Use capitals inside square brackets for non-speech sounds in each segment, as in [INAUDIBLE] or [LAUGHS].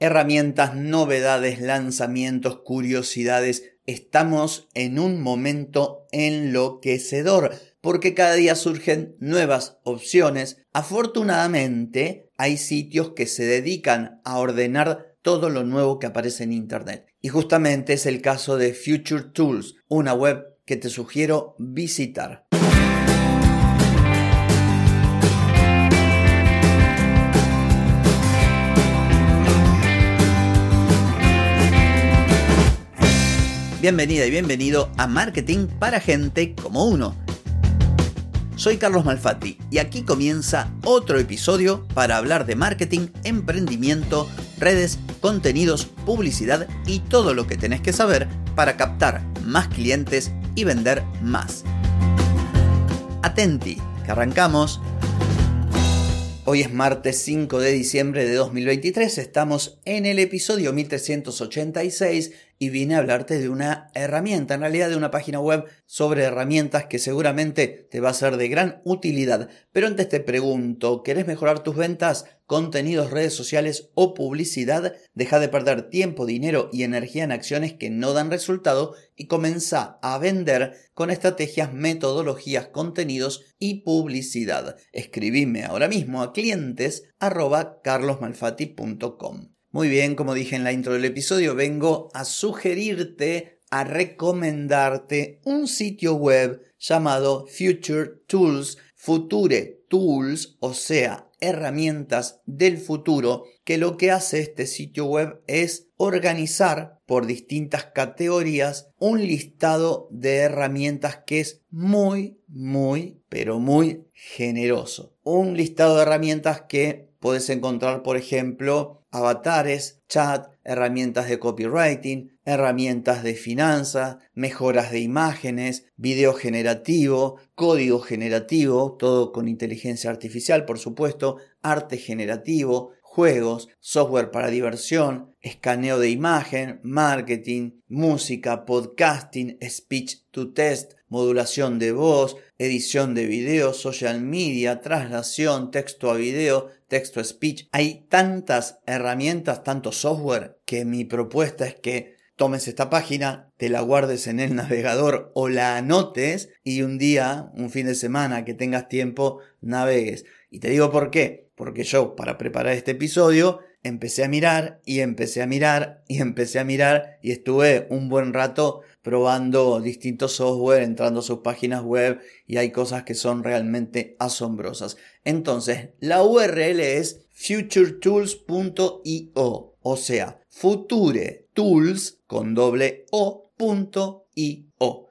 Herramientas, novedades, lanzamientos, curiosidades. Estamos en un momento enloquecedor porque cada día surgen nuevas opciones. Afortunadamente, hay sitios que se dedican a ordenar todo lo nuevo que aparece en Internet. Y justamente es el caso de Future Tools, una web que te sugiero visitar. Bienvenida y bienvenido a Marketing para gente como uno. Soy Carlos Malfatti y aquí comienza otro episodio para hablar de marketing, emprendimiento, redes, contenidos, publicidad y todo lo que tenés que saber para captar más clientes y vender más. Atenti, que arrancamos. Hoy es martes 5 de diciembre de 2023, estamos en el episodio 1386 y vine a hablarte de una herramienta, en realidad de una página web sobre herramientas que seguramente te va a ser de gran utilidad. Pero antes te pregunto, ¿querés mejorar tus ventas, contenidos, redes sociales o publicidad? Deja de perder tiempo, dinero y energía en acciones que no dan resultado y comienza a vender con estrategias, metodologías, contenidos y publicidad. Escribime ahora mismo a clientes. Muy bien, como dije en la intro del episodio, vengo a sugerirte, a recomendarte un sitio web llamado Future Tools, Future Tools, o sea, herramientas del futuro, que lo que hace este sitio web es organizar por distintas categorías un listado de herramientas que es muy, muy, pero muy generoso. Un listado de herramientas que puedes encontrar, por ejemplo, avatares, chat, herramientas de copywriting, herramientas de finanzas, mejoras de imágenes, video generativo, código generativo, todo con inteligencia artificial, por supuesto, arte generativo, juegos, software para diversión, escaneo de imagen, marketing, música, podcasting, speech to test, modulación de voz, edición de video, social media, traslación, texto a video, texto a speech. Hay tantas herramientas, tanto software, que mi propuesta es que tomes esta página, te la guardes en el [LAUGHS] navegador o la anotes y un día, un fin de semana que tengas tiempo, navegues. Y te digo por qué. Porque yo, para preparar este episodio, empecé a mirar y empecé a mirar y empecé a mirar y estuve un buen rato probando distintos software, entrando a sus páginas web y hay cosas que son realmente asombrosas. Entonces, la URL es futuretools.io, o sea, future tools con doble o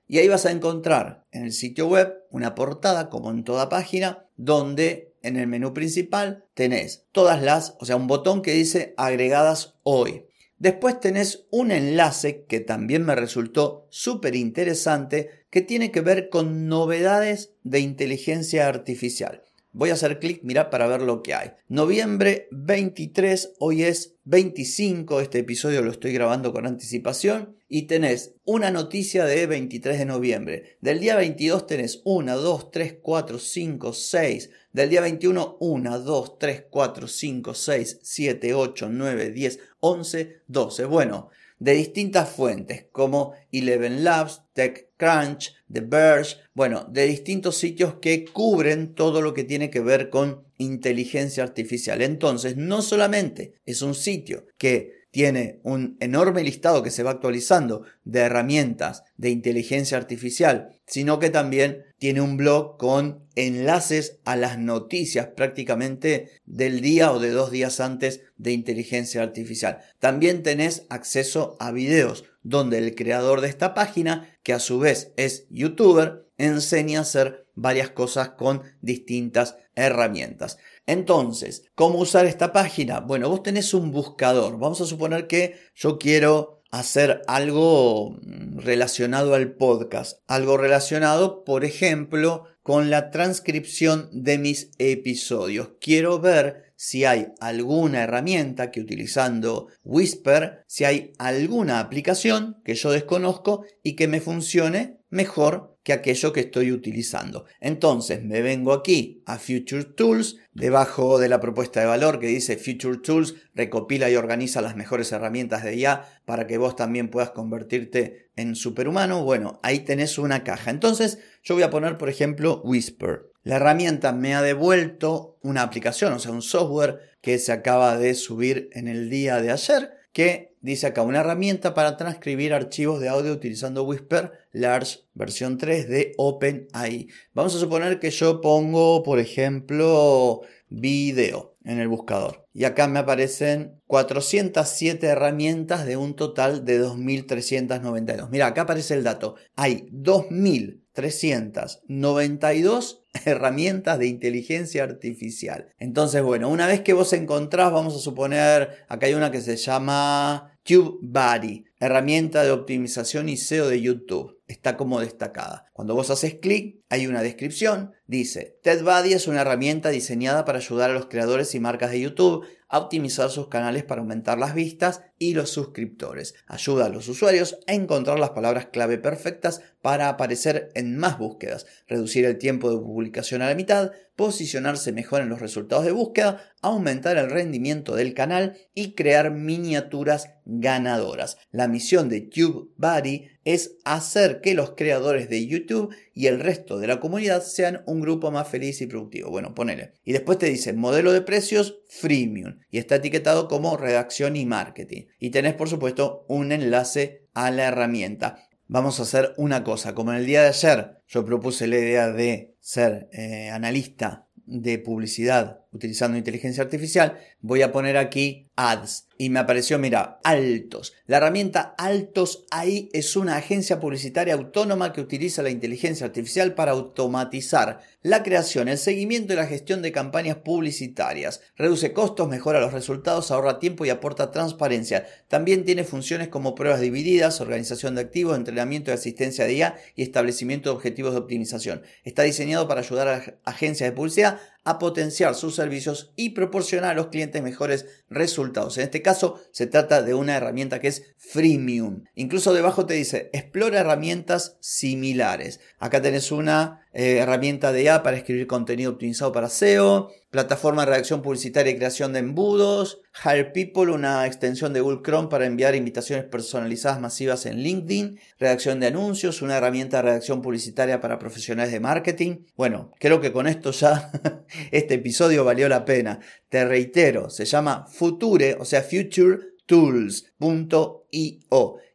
Y ahí vas a encontrar en el sitio web una portada, como en toda página, donde en el menú principal tenés todas las, o sea, un botón que dice agregadas hoy. Después tenés un enlace que también me resultó súper interesante que tiene que ver con novedades de inteligencia artificial. Voy a hacer clic, mira, para ver lo que hay. Noviembre 23, hoy es 25, este episodio lo estoy grabando con anticipación. Y tenés una noticia de 23 de noviembre. Del día 22 tenés 1, 2, 3, 4, 5, 6. Del día 21, 1, 2, 3, 4, 5, 6, 7, 8, 9, 10, 11, 12. Bueno, de distintas fuentes como Eleven Labs, TechCrunch, The Verge, bueno, de distintos sitios que cubren todo lo que tiene que ver con inteligencia artificial. Entonces, no solamente es un sitio que tiene un enorme listado que se va actualizando de herramientas de inteligencia artificial, sino que también tiene un blog con enlaces a las noticias prácticamente del día o de dos días antes de inteligencia artificial. También tenés acceso a videos donde el creador de esta página, que a su vez es youtuber, enseña a hacer varias cosas con distintas herramientas. Entonces, ¿cómo usar esta página? Bueno, vos tenés un buscador. Vamos a suponer que yo quiero hacer algo mm, relacionado al podcast. Algo relacionado, por ejemplo, con la transcripción de mis episodios. Quiero ver si hay alguna herramienta que utilizando Whisper, si hay alguna aplicación que yo desconozco y que me funcione mejor que aquello que estoy utilizando. Entonces me vengo aquí a Future Tools, debajo de la propuesta de valor que dice Future Tools, recopila y organiza las mejores herramientas de IA para que vos también puedas convertirte en superhumano. Bueno, ahí tenés una caja. Entonces yo voy a poner, por ejemplo, Whisper. La herramienta me ha devuelto una aplicación, o sea, un software que se acaba de subir en el día de ayer, que dice acá una herramienta para transcribir archivos de audio utilizando Whisper Large versión 3 de OpenAI. Vamos a suponer que yo pongo, por ejemplo, video en el buscador. Y acá me aparecen 407 herramientas de un total de 2.392. Mira, acá aparece el dato. Hay 2.392 [LAUGHS] herramientas de inteligencia artificial. Entonces, bueno, una vez que vos encontrás, vamos a suponer, acá hay una que se llama TubeBuddy, herramienta de optimización y SEO de YouTube. Está como destacada. Cuando vos haces clic, hay una descripción. Dice, TEDBuddy es una herramienta diseñada para ayudar a los creadores y marcas de YouTube a optimizar sus canales para aumentar las vistas y los suscriptores. Ayuda a los usuarios a encontrar las palabras clave perfectas para aparecer en más búsquedas, reducir el tiempo de publicación a la mitad, posicionarse mejor en los resultados de búsqueda, aumentar el rendimiento del canal y crear miniaturas ganadoras. La misión de TubeBuddy es hacer que los creadores de YouTube y el resto de la comunidad sean un grupo más feliz y productivo. Bueno, ponele. Y después te dice modelo de precios freemium y está etiquetado como redacción y marketing. Y tenés por supuesto un enlace a la herramienta. Vamos a hacer una cosa, como en el día de ayer yo propuse la idea de ser eh, analista de publicidad utilizando inteligencia artificial, voy a poner aquí ads y me apareció, mira, Altos. La herramienta Altos AI es una agencia publicitaria autónoma que utiliza la inteligencia artificial para automatizar la creación, el seguimiento y la gestión de campañas publicitarias. Reduce costos, mejora los resultados, ahorra tiempo y aporta transparencia. También tiene funciones como pruebas divididas, organización de activos, entrenamiento y asistencia de IA y establecimiento de objetivos de optimización. Está diseñado para ayudar a las agencias de publicidad a potenciar sus servicios y proporcionar a los clientes mejores resultados. En este caso se trata de una herramienta que es freemium. Incluso debajo te dice explora herramientas similares. Acá tenés una eh, herramienta de IA para escribir contenido optimizado para SEO, plataforma de redacción publicitaria y creación de embudos, Hire People, una extensión de Google Chrome para enviar invitaciones personalizadas masivas en LinkedIn, redacción de anuncios, una herramienta de redacción publicitaria para profesionales de marketing. Bueno, creo que con esto ya [LAUGHS] este episodio valió la pena. Te reitero, se llama Future, o sea, Future tools.io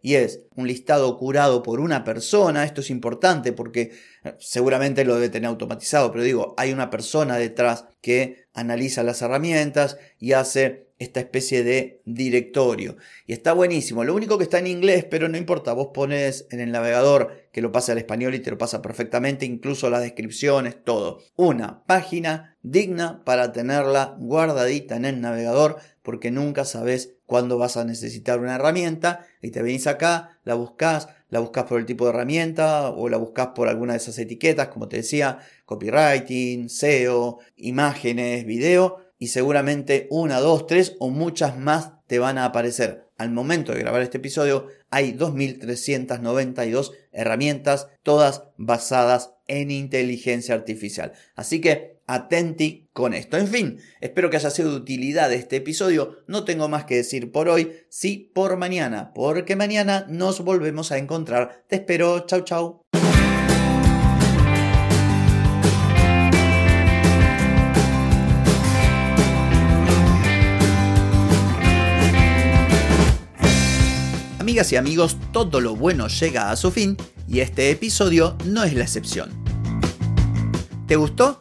y es un listado curado por una persona. Esto es importante porque eh, seguramente lo debe tener automatizado, pero digo, hay una persona detrás que analiza las herramientas y hace esta especie de directorio. Y está buenísimo. Lo único que está en inglés, pero no importa, vos pones en el navegador que lo pasa al español y te lo pasa perfectamente, incluso las descripciones, todo. Una página digna para tenerla guardadita en el navegador porque nunca sabes cuándo vas a necesitar una herramienta y te venís acá, la buscas, la buscas por el tipo de herramienta o la buscas por alguna de esas etiquetas, como te decía, copywriting, SEO, imágenes, video y seguramente una, dos, tres o muchas más te van a aparecer. Al momento de grabar este episodio hay 2.392 herramientas, todas basadas en inteligencia artificial. Así que atenti con esto. En fin, espero que haya sido de utilidad este episodio. No tengo más que decir por hoy, sí por mañana, porque mañana nos volvemos a encontrar. Te espero, chau chau. Amigas y amigos, todo lo bueno llega a su fin y este episodio no es la excepción. ¿Te gustó?